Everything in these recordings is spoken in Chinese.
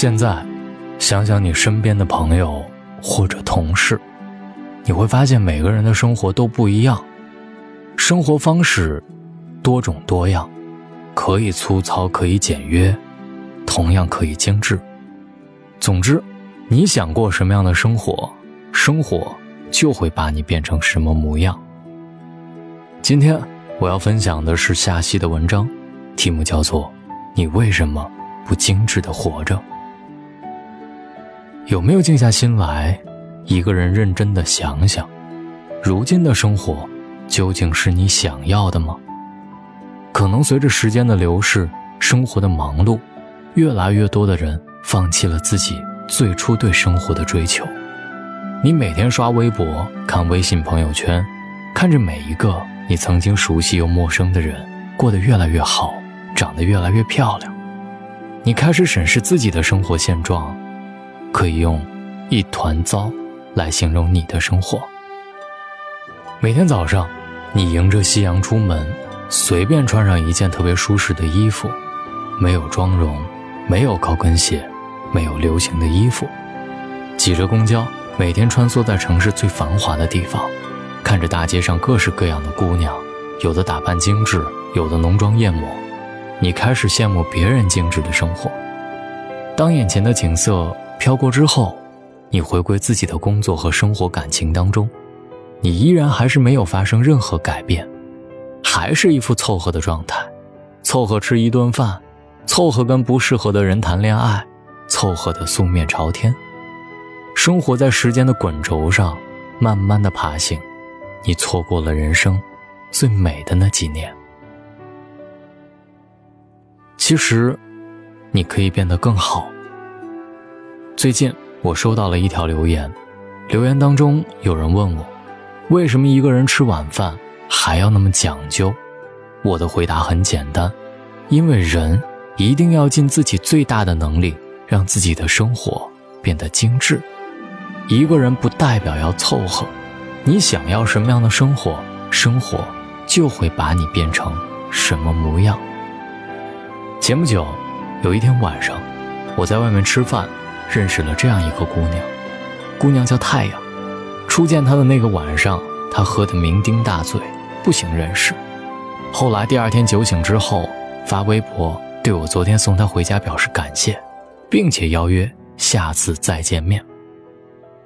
现在，想想你身边的朋友或者同事，你会发现每个人的生活都不一样，生活方式多种多样，可以粗糙，可以简约，同样可以精致。总之，你想过什么样的生活，生活就会把你变成什么模样。今天我要分享的是夏曦的文章，题目叫做《你为什么不精致的活着》。有没有静下心来，一个人认真的想想，如今的生活究竟是你想要的吗？可能随着时间的流逝，生活的忙碌，越来越多的人放弃了自己最初对生活的追求。你每天刷微博、看微信朋友圈，看着每一个你曾经熟悉又陌生的人过得越来越好，长得越来越漂亮，你开始审视自己的生活现状。可以用“一团糟”来形容你的生活。每天早上，你迎着夕阳出门，随便穿上一件特别舒适的衣服，没有妆容，没有高跟鞋，没有流行的衣服，挤着公交，每天穿梭在城市最繁华的地方，看着大街上各式各样的姑娘，有的打扮精致，有的浓妆艳抹，你开始羡慕别人精致的生活。当眼前的景色。飘过之后，你回归自己的工作和生活感情当中，你依然还是没有发生任何改变，还是一副凑合的状态，凑合吃一顿饭，凑合跟不适合的人谈恋爱，凑合的素面朝天，生活在时间的滚轴上，慢慢的爬行，你错过了人生最美的那几年。其实，你可以变得更好。最近我收到了一条留言，留言当中有人问我，为什么一个人吃晚饭还要那么讲究？我的回答很简单，因为人一定要尽自己最大的能力，让自己的生活变得精致。一个人不代表要凑合，你想要什么样的生活，生活就会把你变成什么模样。前不久，有一天晚上，我在外面吃饭。认识了这样一个姑娘，姑娘叫太阳。初见她的那个晚上，她喝得酩酊大醉，不省人事。后来第二天酒醒之后，发微博对我昨天送她回家表示感谢，并且邀约下次再见面。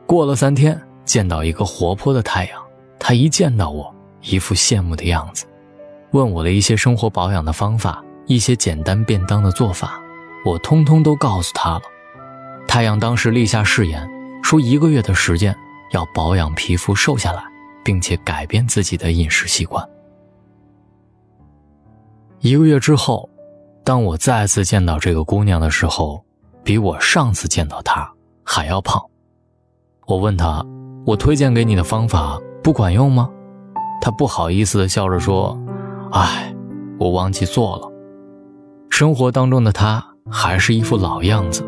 过了三天，见到一个活泼的太阳，她一见到我，一副羡慕的样子，问我的一些生活保养的方法，一些简单便当的做法，我通通都告诉她了。太阳当时立下誓言，说一个月的时间要保养皮肤、瘦下来，并且改变自己的饮食习惯。一个月之后，当我再次见到这个姑娘的时候，比我上次见到她还要胖。我问她：“我推荐给你的方法不管用吗？”她不好意思的笑着说：“唉，我忘记做了。”生活当中的她还是一副老样子。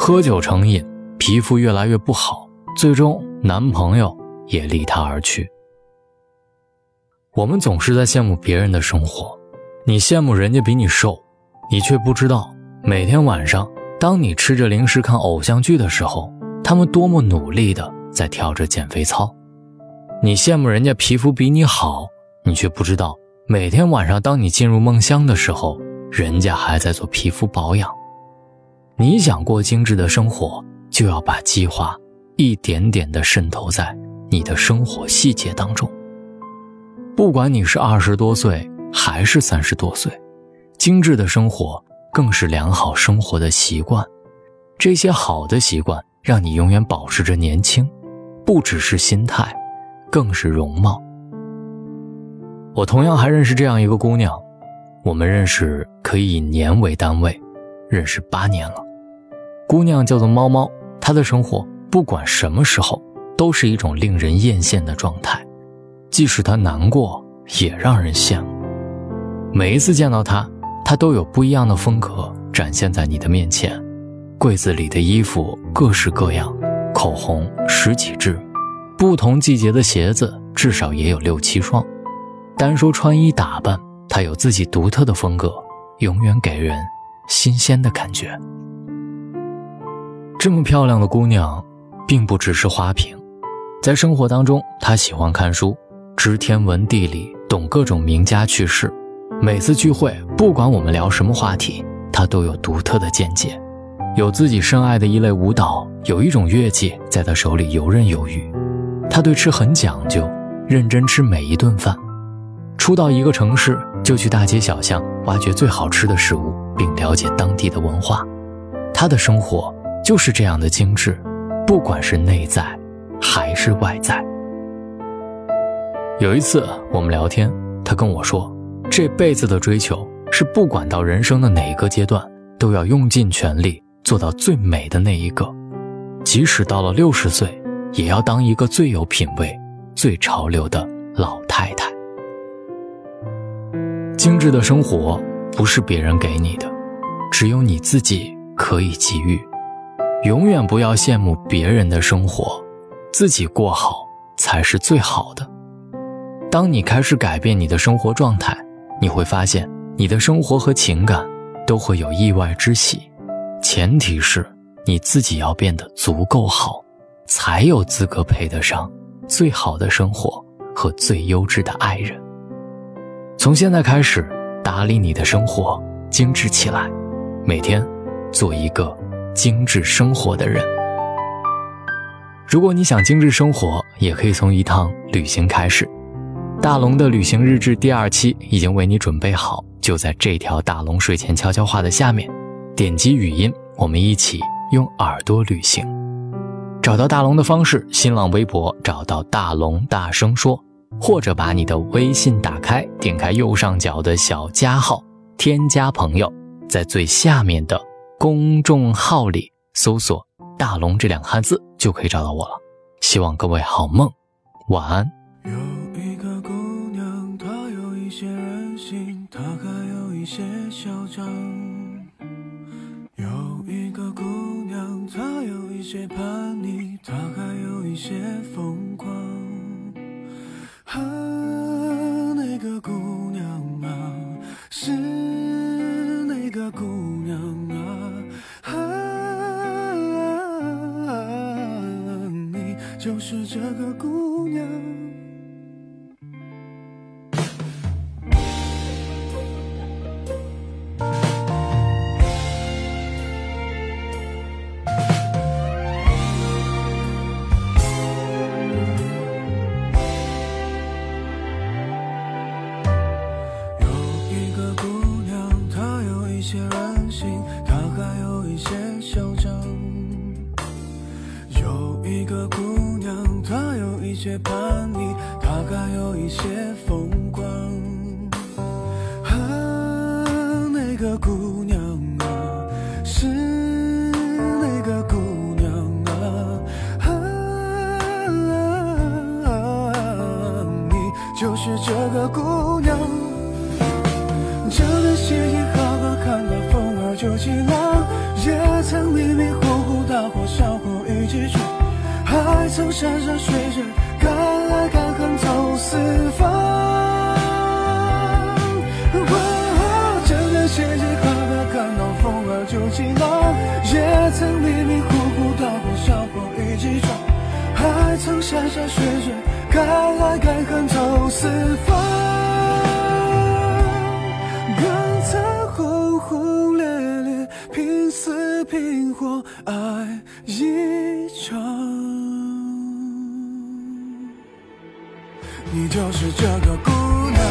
喝酒成瘾，皮肤越来越不好，最终男朋友也离她而去。我们总是在羡慕别人的生活，你羡慕人家比你瘦，你却不知道每天晚上，当你吃着零食看偶像剧的时候，他们多么努力的在跳着减肥操。你羡慕人家皮肤比你好，你却不知道每天晚上当你进入梦乡的时候，人家还在做皮肤保养。你想过精致的生活，就要把计划一点点地渗透在你的生活细节当中。不管你是二十多岁还是三十多岁，精致的生活更是良好生活的习惯。这些好的习惯让你永远保持着年轻，不只是心态，更是容貌。我同样还认识这样一个姑娘，我们认识可以以年为单位，认识八年了。姑娘叫做猫猫，她的生活不管什么时候都是一种令人艳羡的状态，即使她难过也让人羡慕。每一次见到她，她都有不一样的风格展现在你的面前。柜子里的衣服各式各样，口红十几支，不同季节的鞋子至少也有六七双。单说穿衣打扮，她有自己独特的风格，永远给人新鲜的感觉。这么漂亮的姑娘，并不只是花瓶，在生活当中，她喜欢看书，知天文地理，懂各种名家趣事。每次聚会，不管我们聊什么话题，她都有独特的见解，有自己深爱的一类舞蹈，有一种乐器在她手里游刃有余。她对吃很讲究，认真吃每一顿饭。初到一个城市，就去大街小巷挖掘最好吃的食物，并了解当地的文化。她的生活。就是这样的精致，不管是内在还是外在。有一次我们聊天，他跟我说，这辈子的追求是不管到人生的哪一个阶段，都要用尽全力做到最美的那一个，即使到了六十岁，也要当一个最有品味、最潮流的老太太。精致的生活不是别人给你的，只有你自己可以给予。永远不要羡慕别人的生活，自己过好才是最好的。当你开始改变你的生活状态，你会发现你的生活和情感都会有意外之喜。前提是你自己要变得足够好，才有资格配得上最好的生活和最优质的爱人。从现在开始，打理你的生活，精致起来，每天做一个。精致生活的人，如果你想精致生活，也可以从一趟旅行开始。大龙的旅行日志第二期已经为你准备好，就在这条大龙睡前悄悄话的下面，点击语音，我们一起用耳朵旅行。找到大龙的方式：新浪微博找到大龙，大声说，或者把你的微信打开，点开右上角的小加号，添加朋友，在最下面的。公众号里搜索“大龙”这两个汉字，就可以找到我了。希望各位好梦，晚安。有一个姑娘，她有一些任性，她还有一些嚣张。有一个姑娘，她有一些叛逆，她还有一些疯狂。啊，是这个姑娘。大概有一些风光。啊，那个姑娘。啊，是那个姑娘。啊，啊，你就是这个姑娘。这段时间好好看到风儿就起浪，也曾迷迷糊糊大火小火一起闯，还曾山山水水。敢爱敢走四方，这个世界好大，看到风儿就起浪，也曾迷迷糊糊大火小火一起闯，还曾山山水水，敢爱敢恨走四方，更曾轰轰烈烈，拼死拼活爱一就是这个姑娘，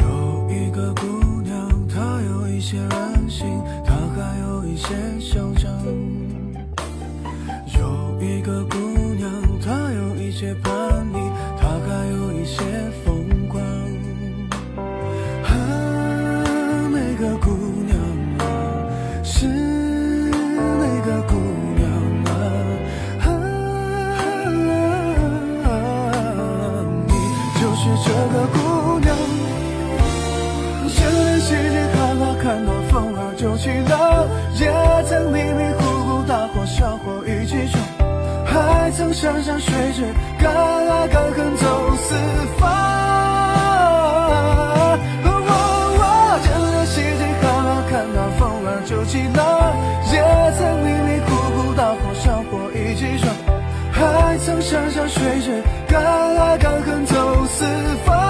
有一个姑娘，她有一些任性，她还有一些嚣张。有一个姑娘，她有一些叛逆。她还有一些就起了，也曾迷迷糊糊大火小火一起闯，还。曾山山水水，敢爱敢恨走四方。见了西街好好看到风儿就起浪，也曾迷迷糊糊大火小火一起闯，还曾山山水水，敢爱敢恨走四方。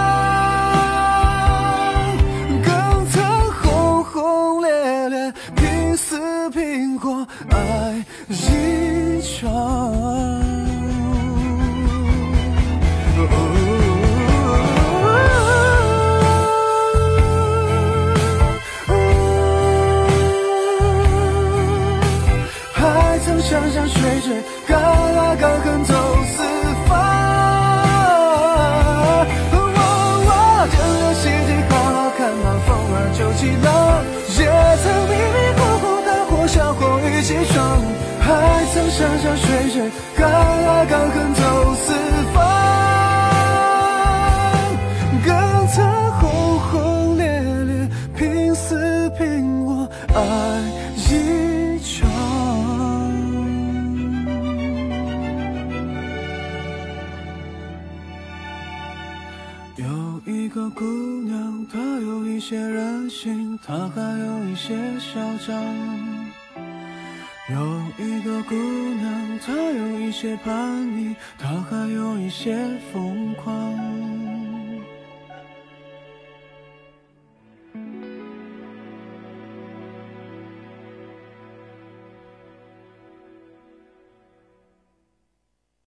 还曾山山水水，敢爱他，还有一些嚣张。有一个姑娘，她有一些叛逆，她还有一些疯狂。